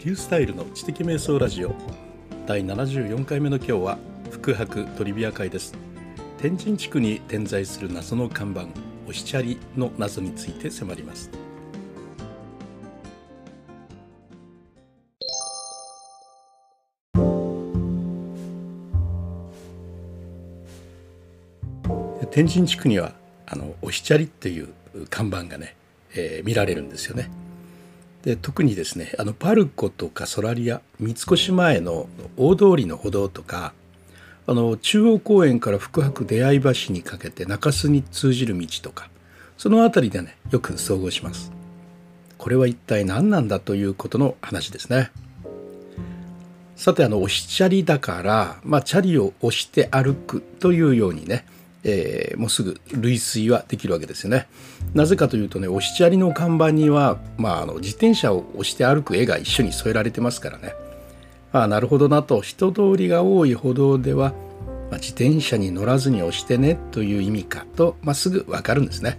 リュースタイルの知的瞑想ラジオ。第74回目の今日は福博トリビア会です。天神地区に点在する謎の看板おしちゃりの謎について迫ります。天神地区にはあのおしちゃりっていう看板がね、えー、見られるんですよね。で特にですねあのパルコとかソラリア三越前の大通りの歩道とかあの中央公園から福博出会い橋にかけて中洲に通じる道とかその辺りでねよく遭遇します。これは一体何なんだということの話ですね。さてあの押しチャリだから、まあ、チャリを押して歩くというようにねえー、もうすぐ類推はできるわけですよね。なぜかというとね押しチャリの看板には、まあ、あの自転車を押して歩く絵が一緒に添えられてますからね。ああなるほどなと人通りが多い歩道では、まあ、自転車に乗らずに押してねという意味かと、まあ、すぐ分かるんですね。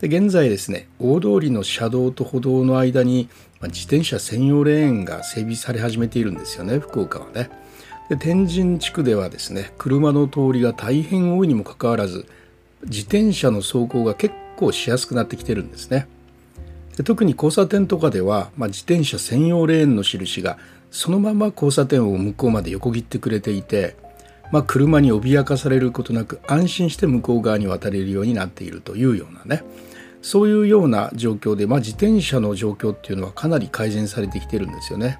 で現在ですね大通りの車道と歩道の間に、まあ、自転車専用レーンが整備され始めているんですよね福岡はね。で天神地区ではですね車の通りが大変多いにもかかわらず自転車の走行が結構しやすくなってきてるんですねで特に交差点とかでは、まあ、自転車専用レーンの印がそのまま交差点を向こうまで横切ってくれていて、まあ、車に脅かされることなく安心して向こう側に渡れるようになっているというようなねそういうような状況で、まあ、自転車の状況っていうのはかなり改善されてきてるんですよね。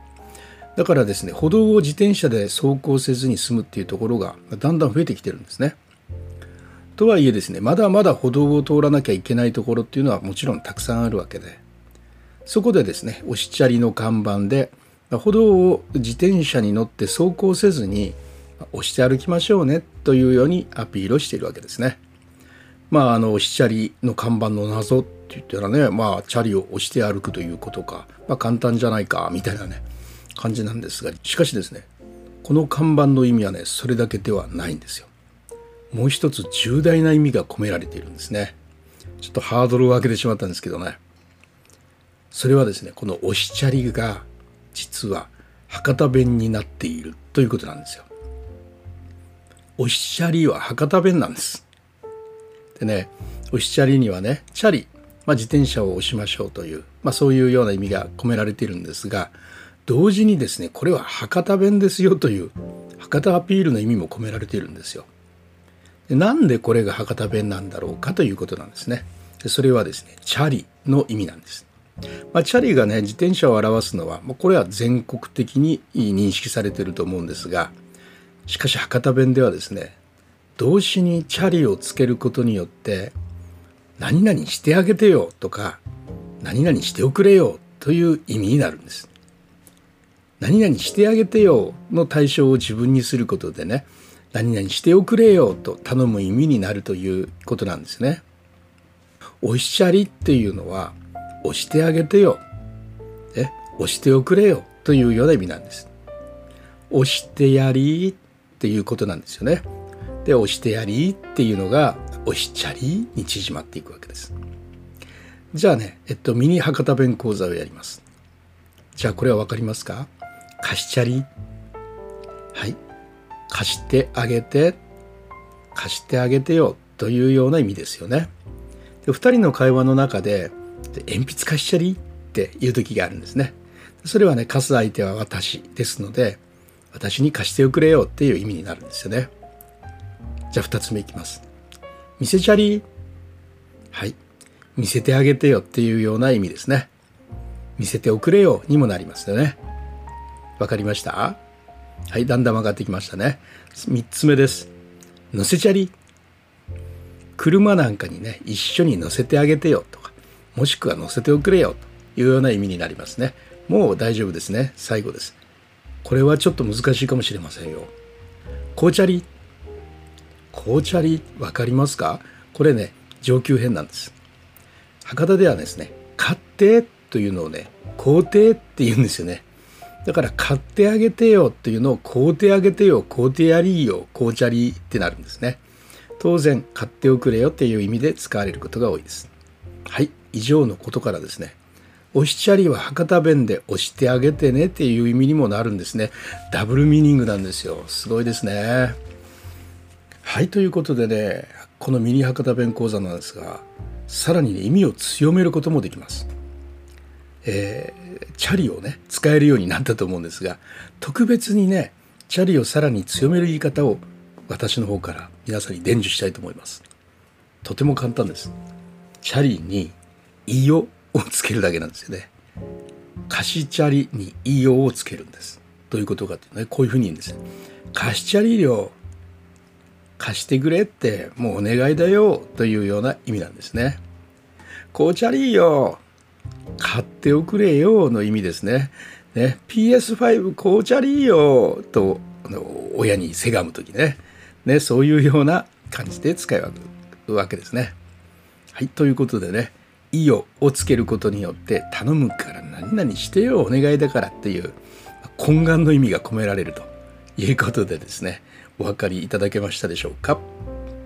だからですね歩道を自転車で走行せずに済むっていうところがだんだん増えてきてるんですね。とはいえですねまだまだ歩道を通らなきゃいけないところっていうのはもちろんたくさんあるわけでそこでですね押しチャリの看板で歩道を自転車に乗って走行せずに押して歩きましょうねというようにアピールをしているわけですね。まああの押しチャリの看板の謎って言ったらねまあチャリを押して歩くということか、まあ、簡単じゃないかみたいなね感じなんですがしかしですねこの看板の意味はねそれだけではないんですよ。もう一つ重大な意味が込められているんですね。ちょっとハードルを上げてしまったんですけどね。それはですねこの押しチャリが実は博多弁になっているということなんですよ。押しチャリは博多弁なんです。でね押しチャリにはねチャリ、まあ、自転車を押しましょうという、まあ、そういうような意味が込められているんですが同時にですねこれは博多弁ですよという博多アピールの意味も込められているんですよ。でなんでこれが博多弁なんだろうかということなんですね。でそれはですねチャリの意味なんです。まあ、チャリがね自転車を表すのは、まあ、これは全国的に認識されてると思うんですがしかし博多弁ではですね動詞にチャリをつけることによって何々してあげてよとか何々しておくれよという意味になるんです。何々してあげてよの対象を自分にすることでね何々しておくれよと頼む意味になるということなんですね。おしゃりっていうのは押してあげてよ、え押しておくれよというような意味なんです。押してやりっていうことなんですよね。で押してやりっていうのが押しちゃりに縮まっていくわけです。じゃあね、えっと、ミニ博多弁講座をやります。じゃあこれは分かりますか？貸しチャリはい。貸してあげて。貸してあげてよ。というような意味ですよね。で2人の会話の中で鉛筆貸しチャリっていう時があるんですね。それはね貸す相手は私ですので私に貸しておくれよ。っていう意味になるんですよね。じゃあ2つ目いきます。見せチャリはい。見せてあげてよ。っていうような意味ですね。見せておくれよ。にもなりますよね。わかりました？はい、だんだん分かってきましたね。3つ目です。乗せチャリ。車なんかにね、一緒に乗せてあげてよとか、もしくは乗せておくれよというような意味になりますね。もう大丈夫ですね。最後です。これはちょっと難しいかもしれませんよ。紅茶り。紅茶り、わかりますか？これね、上級編なんです。博多ではですね、買ってというのをね、皇帝って言うんですよね。だから買ってあげてよっていうのを買うてあげてよ、買うてやりよ、紅茶りってなるんですね。当然買っておくれよっていう意味で使われることが多いです。はい、以上のことからですね、押しチャリは博多弁で押してあげてねっていう意味にもなるんですね。ダブルミーニングなんですよ。すごいですね。はい、ということでね、このミニ博多弁講座なんですが、さらに、ね、意味を強めることもできます。えー、チャリをね、使えるようになったと思うんですが、特別にね、チャリをさらに強める言い方を私の方から皆さんに伝授したいと思います。とても簡単です。チャリに「いよ」をつけるだけなんですよね。貸しチャリに「いよ」をつけるんです。どういうことかっていうとねこういうふうに言うんですよ。貸しチャリ料貸してくれってもうお願いだよというような意味なんですね。こうチャリよ買っておくれよの意味ですね。ね PS5 こうチャリよと親にせがむ時ねねそういうような感じで使い分けるわけですね。はい、ということでね、いよをつけることによって、頼むから何々してよ、お願いだからっていう懇願の意味が込められるということでですね、お分かりいただけましたでしょうか。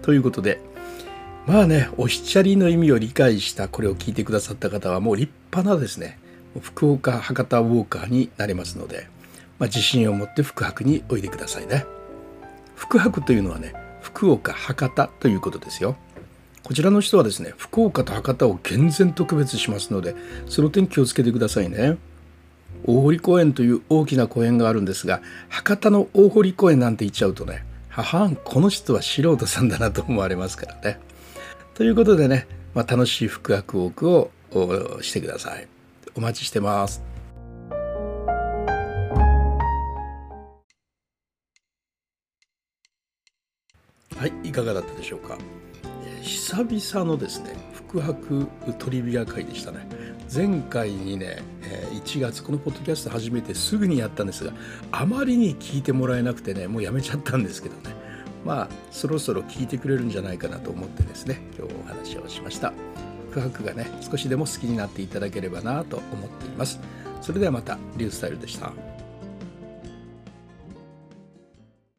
ということで、まあね、おしちゃりの意味を理解したこれを聞いてくださった方はもう立派なですね、福岡博多ウォーカーになりますので、まあ、自信を持って福博においでくださいね。福博というのはね、福岡博多ということですよ。こちらの人はですね、福岡と博多を厳然と区別しますので、その点気をつけてくださいね。大堀公園という大きな公園があるんですが、博多の大堀公園なんて言っちゃうとね、ははん、この人は素人さんだなと思われますからね。ということでね、まあ、楽しい福博ウォークをしてください。お待ちしてます。はい、いかがだったでしょうか。久々のですね福博トリビア会でしたね前回にね1月このポッドキャスト始めてすぐにやったんですがあまりに聞いてもらえなくてねもうやめちゃったんですけどねまあそろそろ聞いてくれるんじゃないかなと思ってですね今日お話をしました。空白がね少しでも好きになっていただければなと思っています。それではまたリュースタイルでした。